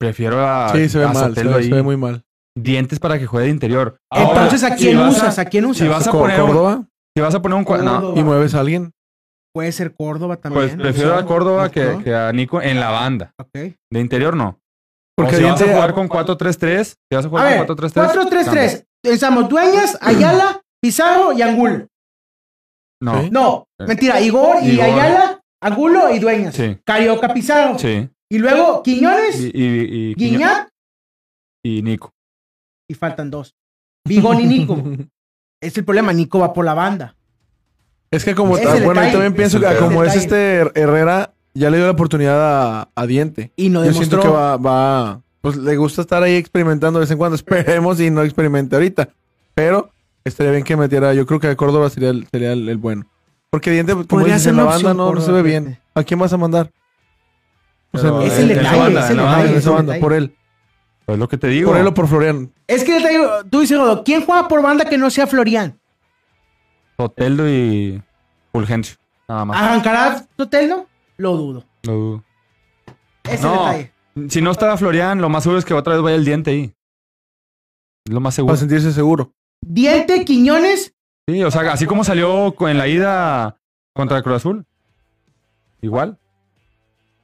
prefiero a, Sí, se ve a mal, se ve, ahí. se ve muy mal. Dientes para que juegue de interior. Ahora, Entonces, ¿a quién usas? ¿A quién usas? Si vas a poner Córdoba si vas a poner un cua- no, y mueves a alguien. Puede ser Córdoba también. pues prefiero a Córdoba que, que a Nico en la banda. Ok. De interior no. Porque o si vas a jugar con 4-3-3, si vas a A jugar ver, con 4-3-3. 4-3-3. Estamos Dueñas, Ayala, Pizarro y Angulo. No. Sí. No, Eh. mentira. Igor y Igor. Ayala, Angulo y Dueñas. Sí. Carioca, Pizarro. Sí. Y luego Quiñones, Y, y, y, Guiñac y Nico. y faltan dos. Bigón y Nico. <laughs> es el problema, Nico va por la banda. Es que como... Es bueno, yo también pienso que como es este Herrera, ya le dio la oportunidad a, a Diente. Y no Yo siento demostró. que va, va... Pues le gusta estar ahí experimentando de vez en cuando. <laughs> Esperemos y no experimente ahorita. Pero estaría bien que metiera... Yo creo que a Córdoba sería el, sería el, el bueno. Porque Diente, como dices, en la banda no, no se ve bien. ¿A quién vas a mandar? O sea, Pero, Es el detalle, es el detalle. por él. Pues lo que te digo. Oh. Por él o por Florian. Es que te digo, tú dices, ¿quién juega por banda que no sea Florian? Soteldo y Fulgencio. Nada más. ¿Arrancará Soteldo? Lo dudo. Lo dudo. Ese es No. detalle. Si no está Florian, lo más seguro es que otra vez vaya el diente ahí. Es lo más seguro. Para sentirse seguro. Diente, Quiñones, Sí, o sea, así como salió en la ida contra Cruz Azul. Igual.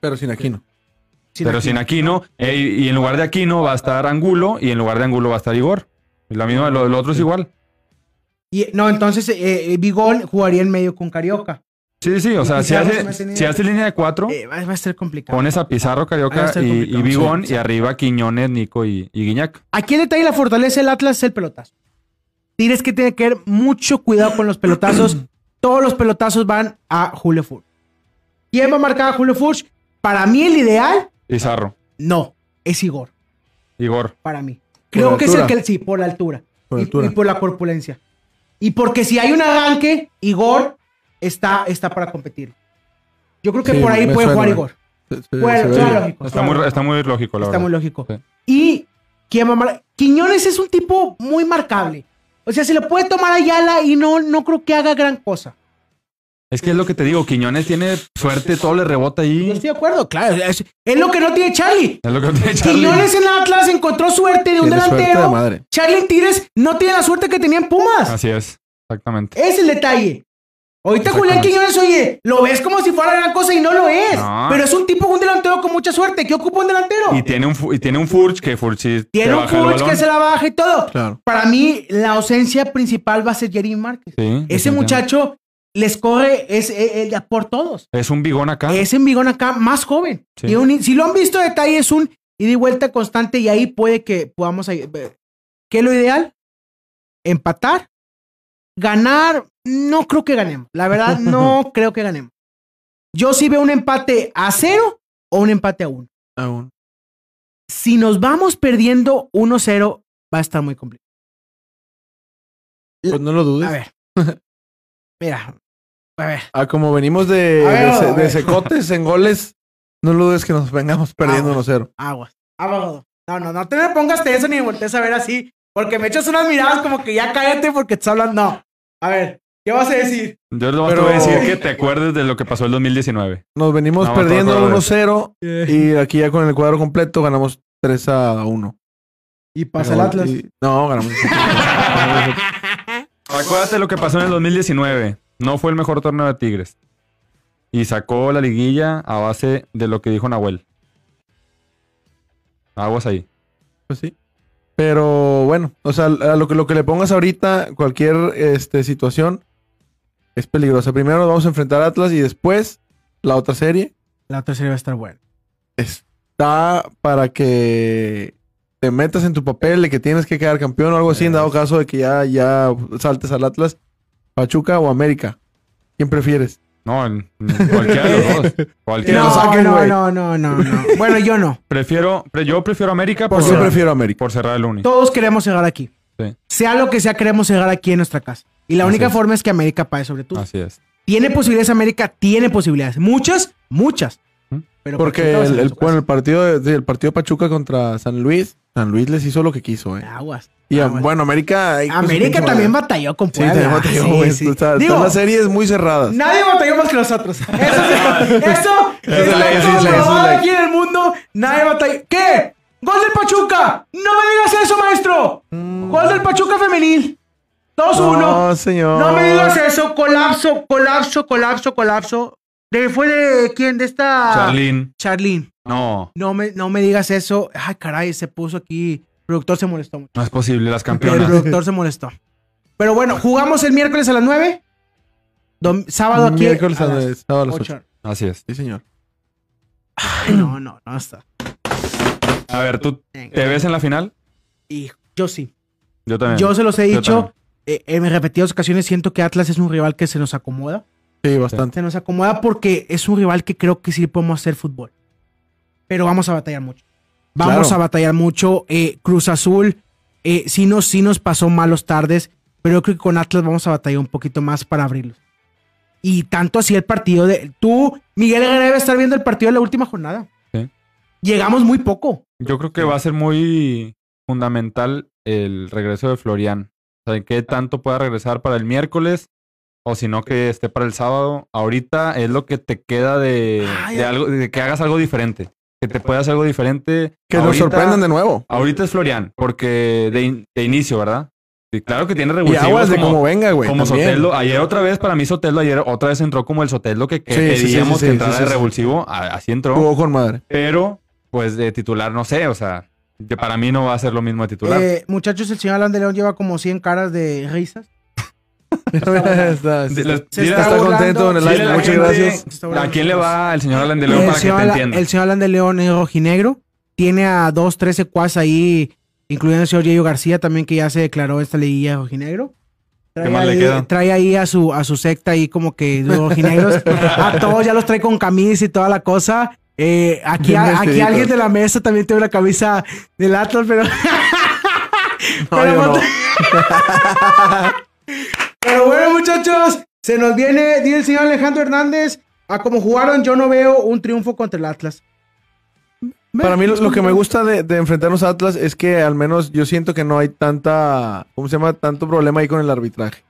Pero sin Aquino. Sin pero Aquino. sin Aquino. eh, y en lugar de Aquino va a estar Angulo. Y en lugar de Angulo va a estar Igor. La misma, lo, lo otro es igual. Y, no, entonces eh, eh, jugaría en medio con Carioca. Sí, sí, o sea, si hace, si hace línea de cuatro, Eh, va, a ser complicado. pones a Pizarro, a Carioca y, y Bigón. sí, sí. Y arriba Quiñones, Nico y, y Guiñac. Aquí el detalle la fortaleza del Atlas es el pelotazo. Tienes que tener que tener mucho cuidado con los pelotazos. <clears throat> Todos los pelotazos van a Julio Furch. ¿Quién va a marcar a Julio Furch? Para mí el ideal, Pizarro, no, es Igor. Igor. Para mí. ¿Por Creo que es el que, sí, por la altura. Por y, altura. y por la corpulencia. Y porque si hay un arranque, Igor está, está para competir. Yo creo que Sí, por ahí puede suena, jugar ¿eh? Igor. Se- se- Puede- se ve suena bien. lógico. Está muy, lógico. está muy lógico, la Está verdad. muy lógico. Sí. Y ¿quién va a mar- Quiñones es un tipo muy marcable. O sea, se le puede tomar a Ayala y no, no creo que haga gran cosa. Es que es lo que te digo, Quiñones tiene suerte, todo le rebota Yo ahí. estoy de acuerdo, claro. Es, es lo que no tiene Charlie. Es lo que tiene Charlie. Quiñones en Atlas encontró suerte de un Tiene delantero. de madre. Charlie en Tigres no tiene la suerte que tenía en Pumas. Así es, exactamente. Es el detalle. Ahorita Julián. Quiñones, oye, lo ves como si fuera gran cosa y no lo es. No. Pero es un tipo, un delantero con mucha suerte. ¿Qué ocupa un delantero? Y tiene un, y tiene un Furch que Furch sí Tiene un Furch que se la baja y todo. Claro. Para mí, la ausencia principal va a ser Jerry Márquez. Sí, Ese muchacho les corre es, eh, eh, por todos. Es un bigón acá. Es en Vigón acá más joven. Sí. Y un- si lo han visto a detalle, es un ida y vuelta constante y ahí puede que podamos... eh, ¿Qué es lo ideal? Empatar. Ganar, no creo que ganemos. La verdad, no <laughs> creo que ganemos. Yo sí veo un empate a cero o un empate a uno. Aún. Si nos vamos perdiendo 1-0, va a estar muy complicado. Pues no lo dudes. A ver. <laughs> Mira. A ver. Ah, como venimos de, ver, de, de secotes en goles, no lo dudes que nos vengamos perdiendo Ah, 1-0. Aguas. Aguas. No, no, no te me pongas tenso ni me voltees a ver así. Porque me echas unas miradas como que ya cállate porque te estás hablando. No. A ver, ¿qué vas a decir? Yo lo Pero- te voy a decir que te acuerdes de lo que pasó el 2019. Nos venimos No, perdiendo acuerdo de 1-0 y aquí ya con el cuadro completo ganamos 3 a 1. Y pasa el Atlas. Y- no, ganamos. <laughs> Acuérdate lo que pasó en el 2019. No fue el mejor torneo de Tigres. Y sacó la liguilla a base de lo que dijo Nahuel. Aguas ahí. Pues sí. Pero bueno, o sea, a lo que, lo que le pongas ahorita, cualquier este, situación es peligrosa. Primero nos vamos a enfrentar a Atlas y después la otra serie La otra serie va a estar buena. está para que te metas en tu papel de que tienes que quedar campeón o algo así, en dado caso de que ya, ya saltes al Atlas, Pachuca o América. ¿Quién prefieres? No, en- en cualquiera de los dos. <laughs> Cualquiera de lo los dos. No, saquen, no, güey. no, no, no, no. Bueno, yo no. <laughs> Prefiero, pre- yo prefiero América por, Yo cerrar, prefiero América. por cerrar el uni. Todos queremos llegar aquí. Sí. Sea lo que sea, queremos llegar aquí en nuestra casa. Y la Así única es. forma es que América pague sobre todo. Así es. ¿Tiene posibilidades América? Tiene posibilidades. Muchas, muchas. ¿Mm? Pero Porque el, bueno, el partido de- sí, el partido Pachuca contra San Luis, San Luis les hizo lo que quiso, eh. Aguas. Y aguas. bueno, América. pues, América también batalló con Sí, Puebla. también batalló, Sí, güey. sí. Digo, están las series muy cerradas. Nadie batalló más que nosotros. Eso, sí, eso Eso es aquí en el mundo. Nadie batalló. ¿Qué? ¡Gol del Pachuca! ¡No me digas eso, maestro! ¡Gol del Pachuca femenil! 2-1. No, señor. No me digas eso. Colapso, colapso, colapso, colapso. ¿De, ¿Fue de quién? De esta. Charlín. Charlene. No, No me, no me digas eso. Ay, caray, se puso aquí. El productor se molestó mucho. no es posible. Las El campeonas. productor se molestó. Pero bueno, jugamos el miércoles a las 9. Dom- sábado aquí. Miércoles a a las sábado a las 8. ocho. Así es. Sí, señor. Ay, no, no, no está. A ver, ¿tú Venga. te ves en la final? Hijo. Yo sí. Yo también. Yo se los he Yo dicho eh, en repetidas ocasiones. Siento que Atlas es un rival que se nos acomoda. Sí, bastante. Se nos acomoda porque es un rival que creo que sí podemos hacer fútbol. Pero vamos a batallar mucho. Vamos Claro. a batallar mucho. Eh, Cruz Azul eh, sí, nos, sí nos pasó malos tardes, pero yo creo que con Atlas vamos a batallar un poquito más para abrirlos. Y tanto así el partido de... Tú, Miguel Herrera debe estar viendo el partido de la última jornada. Sí. Llegamos muy poco. Yo creo que va a ser muy fundamental el regreso de Florian. O sea, qué tanto pueda regresar para el miércoles o si no que esté para el sábado. Ahorita es lo que te queda de, Ay, de algo, de que hagas algo diferente. Que te puedas algo diferente. Que nos Ahorita- sorprendan de nuevo. Ahorita es Florian, porque de, in- de inicio, ¿verdad? Y claro que tiene Y revulsivos aguas de como, venga, güey. como también. Sotelo. Ayer otra vez, para mí Sotelo, ayer otra vez entró como el Sotelo que, que Sí, sí, sí, queríamos sí, que sí, de revulsivo. Así entró. Jugó con madre. Pero, pues de titular, no sé, o sea, que para mí no va a ser lo mismo de titular. Eh, muchachos, el señor Alan de León lleva como 100 caras de risas. <laughs> está, <laughs> está- contento en el Sí, live. Muchas gente- gracias. ¿A quién le va el señor Alan de León El para que señor, te Alan, entienda? el señor Alan de León es rojinegro. Tiene a dos, tres secuaces ahí, incluyendo el señor Yayo García también, que ya se declaró esta liguilla de rojinegro. Trae, ¿Qué más le ahí, queda? trae ahí a su, a su secta ahí como que de rojinegros. <laughs> a todos ya los trae con camisa y toda la cosa. Eh, aquí, aquí alguien de la mesa también tiene una camisa del Atlas, pero... No, pero, yo no. Pero bueno, muchachos, se nos viene, dice el señor Alejandro Hernández, a como jugaron, yo no veo un triunfo contra el Atlas. Para mí lo, lo que me gusta de, de enfrentarnos a Atlas es que al menos yo siento que no hay tanta, ¿cómo se llama? Tanto problema ahí con el arbitraje.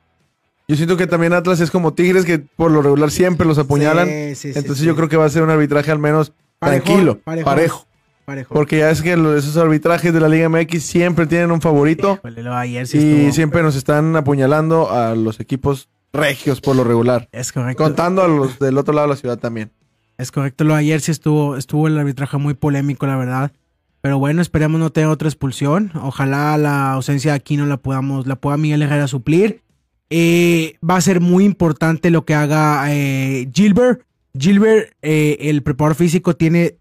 Yo siento que también Atlas es como Tigres que por lo regular siempre los apuñalan. Sí, sí, sí, Entonces sí. yo creo que va a ser un arbitraje al menos tranquilo, parejo. Parejo. Porque ya es que esos arbitrajes de la Liga MX siempre tienen un favorito Híjole, lo de ayer sí y estuvo- siempre nos están apuñalando a los equipos regios por lo regular. Es correcto. Contando a los del otro lado de la ciudad también. Es correcto. Lo de ayer sí estuvo, estuvo el arbitraje muy polémico, la verdad. Pero bueno, esperemos no tener otra expulsión. Ojalá la ausencia de Aquino la podamos, la pueda Miguel Herrera suplir. Eh, va a ser muy importante lo que haga eh, Gilbert. Gilbert, eh, el preparador físico, tiene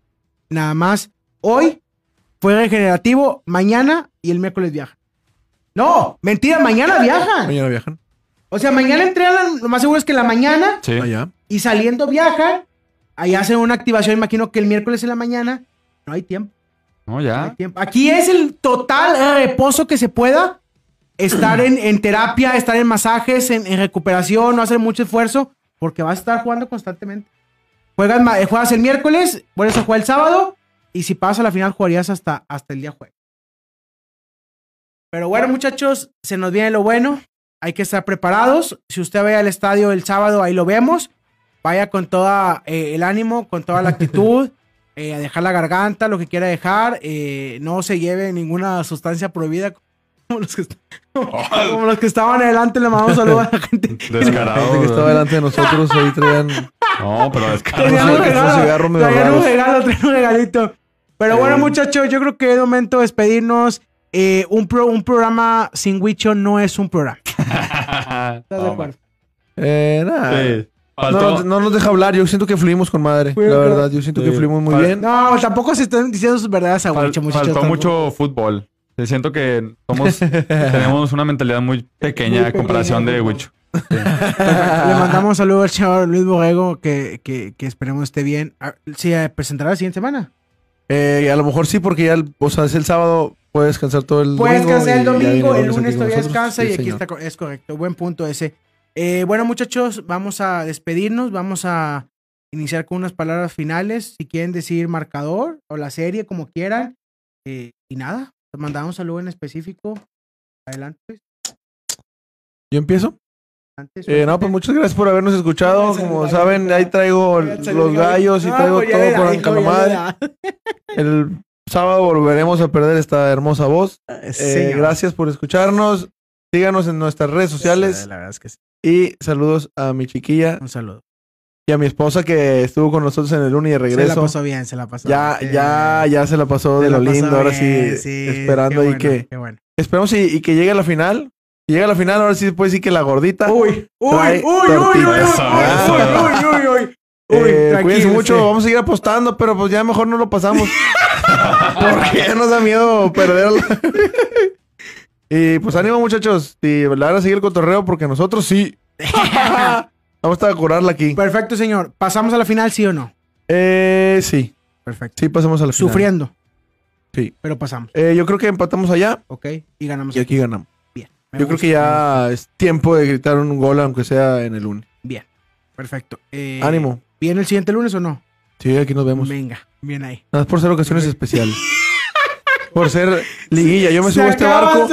nada más hoy fue regenerativo, mañana y el miércoles viaja. No, mentira, mañana viajan. Mañana viajan. O sea, mañana entrenan, lo más seguro es que en la mañana Sí. Allá. y saliendo viajan. Ahí hacen una activación, imagino que el miércoles en la mañana. No hay tiempo. No, no hay ya. tiempo. Aquí es el total reposo que se pueda. Estar en, en terapia, estar en masajes, en, en recuperación, no hacer mucho esfuerzo, porque vas a estar jugando constantemente. Juegas, ma- eh, juegas el miércoles, vuelves a jugar el sábado, y si pasas a la final jugarías hasta, hasta el día jueves. Pero bueno, muchachos, se nos viene lo bueno. Hay que estar preparados. Si usted vaya al estadio el sábado, ahí lo vemos. Vaya con todo el ánimo, con toda la actitud, <laughs> eh, a dejar la garganta, lo que quiera dejar. eh, no se lleve ninguna sustancia prohibida. Como los que, <laughs> como los que estaban adelante, le mandamos saludos a la gente. <laughs> La gente que Descarado. estaba delante de nosotros ahí traían. No, pero descarado. Traían un regalo, traían un regalito. Pero bueno, muchachos, yo creo que es momento de despedirnos. Eh, un, pro- un programa sin Wicho no es un programa. <laughs> ¿Estás de No, acuerdo? Eh, nada. Sí. No, nos- no nos deja hablar. Yo siento que fluimos con madre. Fue- La verdad, yo siento que fluimos muy Fal- bien. No, tampoco se están diciendo sus verdades a fal- Wicho, muchachos. faltó tampoco. mucho fútbol. Sí, Siento que somos, <laughs> tenemos una mentalidad muy pequeña Muy a comparación pequeña, de ¿no? Wicho. <laughs> Le mandamos un saludo al señor Luis Borrego, que, que, que esperemos esté bien. Ah, Sí, eh, presentará la siguiente semana. Eh, a lo mejor sí, porque ya, el- o sea, es el sábado, puedes descansar todo el Puedes domingo. descansar el domingo, el lunes todavía descansa Sí, y aquí señor. está, es correcto, buen punto ese. Eh, bueno muchachos, vamos a despedirnos, vamos a iniciar con unas palabras finales, si quieren decir marcador o la serie, como quieran. Eh, y nada, mandamos un saludo en específico. Adelante. ¿Yo empiezo? Eh, no, pues muchas gracias por habernos escuchado. Como saben, ahí traigo los gallos y No, traigo pues todo por da, Anca hijo, la ya le madre. da. El sábado volveremos a perder esta hermosa voz. Eh, Señor. gracias por escucharnos. Síganos en nuestras redes sociales. La verdad es que sí. Y saludos a mi chiquilla Un saludo. y a mi esposa que estuvo con nosotros en el uni de Se la regreso. pasó bien, se la pasó Ya, bien. ya, ya se la pasó Se de la lo lindo. Ahora sí, bien, sí, esperando qué ahí bueno, que. qué bueno. Esperamos y, y que llegue a la final. Llega a la final, ahora sí puede decir que la gordita. Uy, uy, uy, uy, uy, uy, uy, uy, uy, uy, uy, uy. Uy, Eh, tranquilo, cuídense mucho, vamos a seguir apostando, pero pues ya mejor no lo pasamos. <laughs> Porque ya nos da miedo perderla. <laughs> Y pues ánimo, muchachos. Y le van a seguir el cotorreo porque nosotros sí. <laughs> Vamos a curarla aquí. Perfecto, señor. ¿Pasamos a la final, sí o no? Eh, sí. Perfecto. Sí, pasamos a la final. Sufriendo. Sí. Pero pasamos. Eh, yo creo que empatamos allá ¿Ok? Y ganamos. y aquí ganamos. Me Yo creo que ya es tiempo de gritar un gol, aunque sea en el lunes. Bien. Perfecto. Eh, Ánimo. ¿Viene el siguiente lunes o no? Sí, aquí nos vemos. Venga, bien ahí. Nada más por ser ocasiones especiales. <laughs> por ser liguilla. Yo me Se subo a este barco.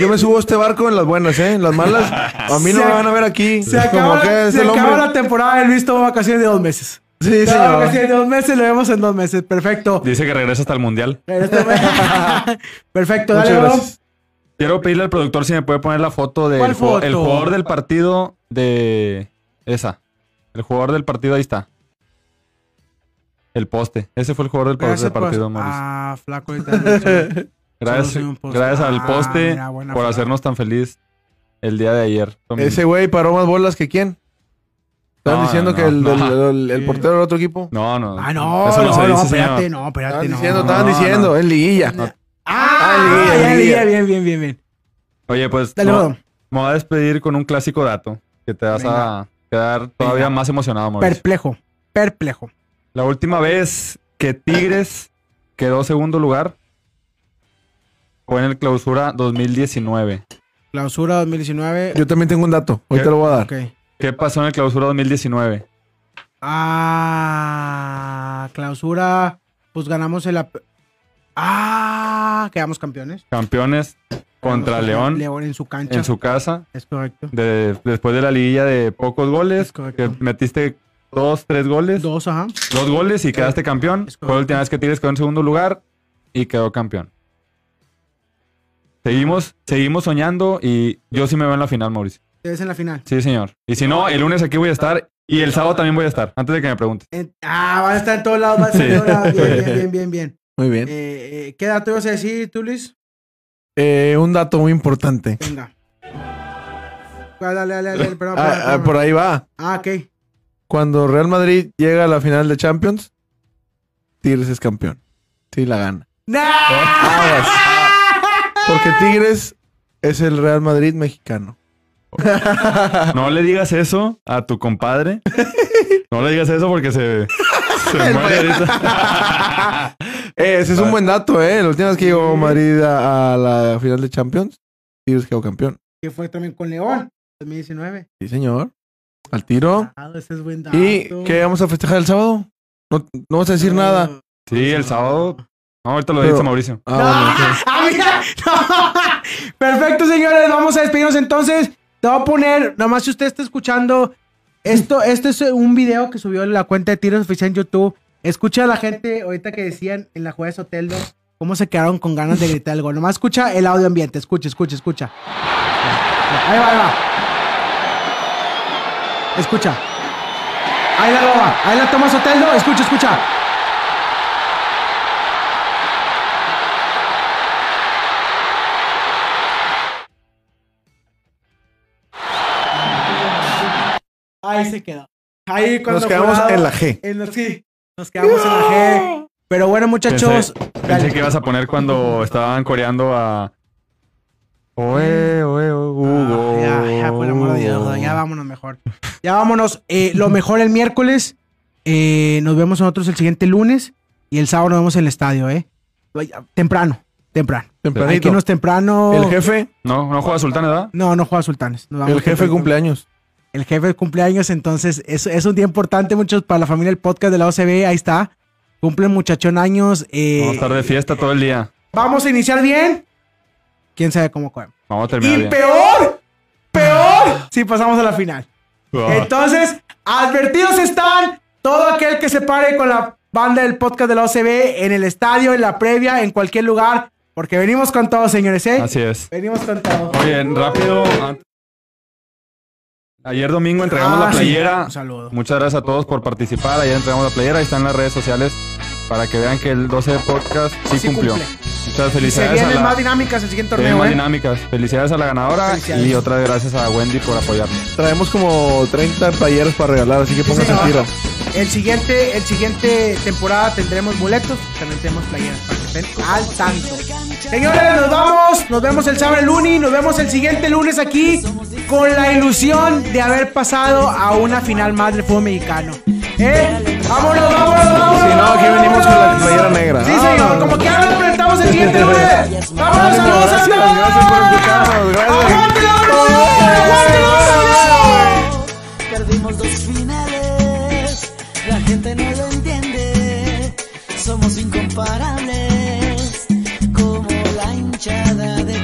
Yo me subo a este barco en las buenas, ¿eh? En las malas. A mí no Se me van a ver aquí. Se Como acaba, que es se el acaba hombre. la temporada. El Luis tomó vacaciones de dos meses. Sí, señor. vacaciones de dos meses, lo vemos en dos meses. Perfecto. Dice que regresa hasta el mundial. <laughs> Perfecto, Muchas dale, bro. gracias. Quiero pedirle al productor si me puede poner la foto del ¿Cuál ju- el jugador del partido de esa. El jugador del partido ahí está. El poste. Ese fue el jugador del, Gracias del partido, Mauricio. Ah, flaco. <laughs> gracias poste. gracias al Ah, poste mira, por hacernos tan feliz el día de ayer. Ese güey paró más bolas que quién. Estaban No, diciendo no, que el, <laughs> no. el- el Sí. portero del otro equipo. No, no. Ah, no, Eso no, se no, dice, espérate, no, espérate, Estaban no. diciendo, no, estaban no. diciendo, en liguilla. Ah, Ah, ya, liga, liga, liga. bien, bien, bien, bien. Oye, pues Dale, no- me voy a despedir con un clásico dato que te vas a quedar todavía Venga. más emocionado, Mauricio. Perplejo, perplejo. La última vez que Tigres quedó segundo lugar fue en el clausura 2019. Clausura 2019. Yo también tengo un dato. Ahorita ¿Qué? lo voy a dar. Ok. ¿Qué pasó en el clausura 2019? Ah, clausura. Pues ganamos el. Ah, quedamos campeones. Campeones contra León León en su cancha. en su casa. Es correcto. de- después de la liguilla de pocos goles, Es correcto. que metiste dos, tres goles, Dos, ajá. dos goles y quedaste campeón. Fue la última vez que Tigres quedó en segundo lugar y quedó campeón. Seguimos, seguimos soñando y yo sí me veo en la final, Mauricio. Te ves en la final. Sí, señor. Y si no, el lunes aquí voy a estar y el sábado también voy a estar, antes de que me preguntes. Ah, van a estar en todos lados, van a estar en Sí. todos lados. <laughs> Bien, bien, bien, bien, bien. Muy bien. Eh, eh, ¿Qué dato ibas a decir tú, Luis? Eh, un dato muy importante. Venga. Ah, Dale, dale, dale. Perdón, Ah, perdón, ah, perdón. por ahí va. Ah, ok. Cuando Real Madrid llega a la final de Champions, Tigres es campeón. Sí, la gana. Aguas. Porque Tigres es el Real Madrid mexicano. No le digas eso a tu compadre. No le digas eso porque se, se <laughs> muere ahorita. <laughs> Eh, ese es un buen dato, ¿eh? La última vez que llegó Madrid a, a la final de Champions, Tigres quedó campeón. Que fue también con León. 2019. Sí, señor. Al tiro. Ah, ese es buen dato. ¿Y qué vamos a festejar el sábado? No, no vas a decir nada. Sí, el sábado. No, ahorita lo Pero- dice Mauricio. Ah, bueno. <laughs> Ah, mira. No. <laughs> Perfecto, señores. Vamos a despedirnos entonces. Te voy a poner, nomás si usted está escuchando, esto, esto es un video que subió en la cuenta de Tiros Oficial en YouTube. Escucha a la gente ahorita que decían en la jugada de Soteldo cómo se quedaron con ganas de gritar el gol. Nomás escucha el audio ambiente. Escucha, escucha, escucha. Ahí va, ahí va. Escucha. Ahí la roba. Ahí la toma Soteldo. Escucha, escucha. Ahí se quedó. Ahí cuando Nos quedamos en la G. en la- sí, nos quedamos en la G. Pero bueno, muchachos. Pensé, que ibas a poner cuando estaban coreando a. Oe, oe, oe, Hugo. Ah, ya, ya, por el amor de Dios, ya vámonos mejor. Ya vámonos. Eh, lo mejor el miércoles. Eh, nos vemos nosotros el siguiente lunes. Y el sábado nos vemos en el estadio, ¿eh? Temprano, temprano. Hay que Tempranito. irnos temprano. El jefe, No, no juega Sultán, ¿verdad? No, no juega Sultanes. Nos vamos el jefe temprano. cumpleaños. El jefe de cumpleaños, entonces es, es un día importante, muchos para la familia del podcast de la OCB. Ahí está. Cumplen muchachón años. eh, Vamos a estar de fiesta todo el día. Vamos a iniciar bien. Quién sabe cómo podemos. Vamos a terminar Y bien. peor, peor, si pasamos a la final. Ah. Entonces, advertidos están todo aquel que se pare con la banda del podcast de la OCB en el estadio, en la previa, en cualquier lugar, porque venimos con todo, señores, ¿eh? Así es. Venimos con todo. Oye, rápido. Ayer domingo entregamos Ah, la sí. playera. Un saludo. Muchas gracias a todos por participar. Ayer entregamos la playera. Ahí están las redes sociales para que vean que el 12 de podcast sí, Sí cumplió. cumple. Muchas Y se felicidades a vienen la, más dinámicas el siguiente torneo, más ¿eh? dinámicas. Felicidades a la ganadora y otras gracias a Wendy por apoyarnos. Traemos como 30 playeras para regalar, así que pónganse al tiro. El siguiente, el siguiente temporada tendremos boletos, también tenemos playeras para que estén al tanto. Señores, nos vamos, nos vemos el sábado el lunes, nos vemos el siguiente lunes aquí con la ilusión de haber pasado a una final más del fútbol mexicano. ¿Eh? ¡Vámonos, vámonos, vámonos! Si no, aquí venimos con la playera negra. Sí, señor, Vámonos. como que ahora nos presentamos el siguiente lunes. <laughs> ¡Vámonos, saludos a todos! gracias por escucharnos, gracias. ¡Aguante, vámonos! imparables como la hinchada de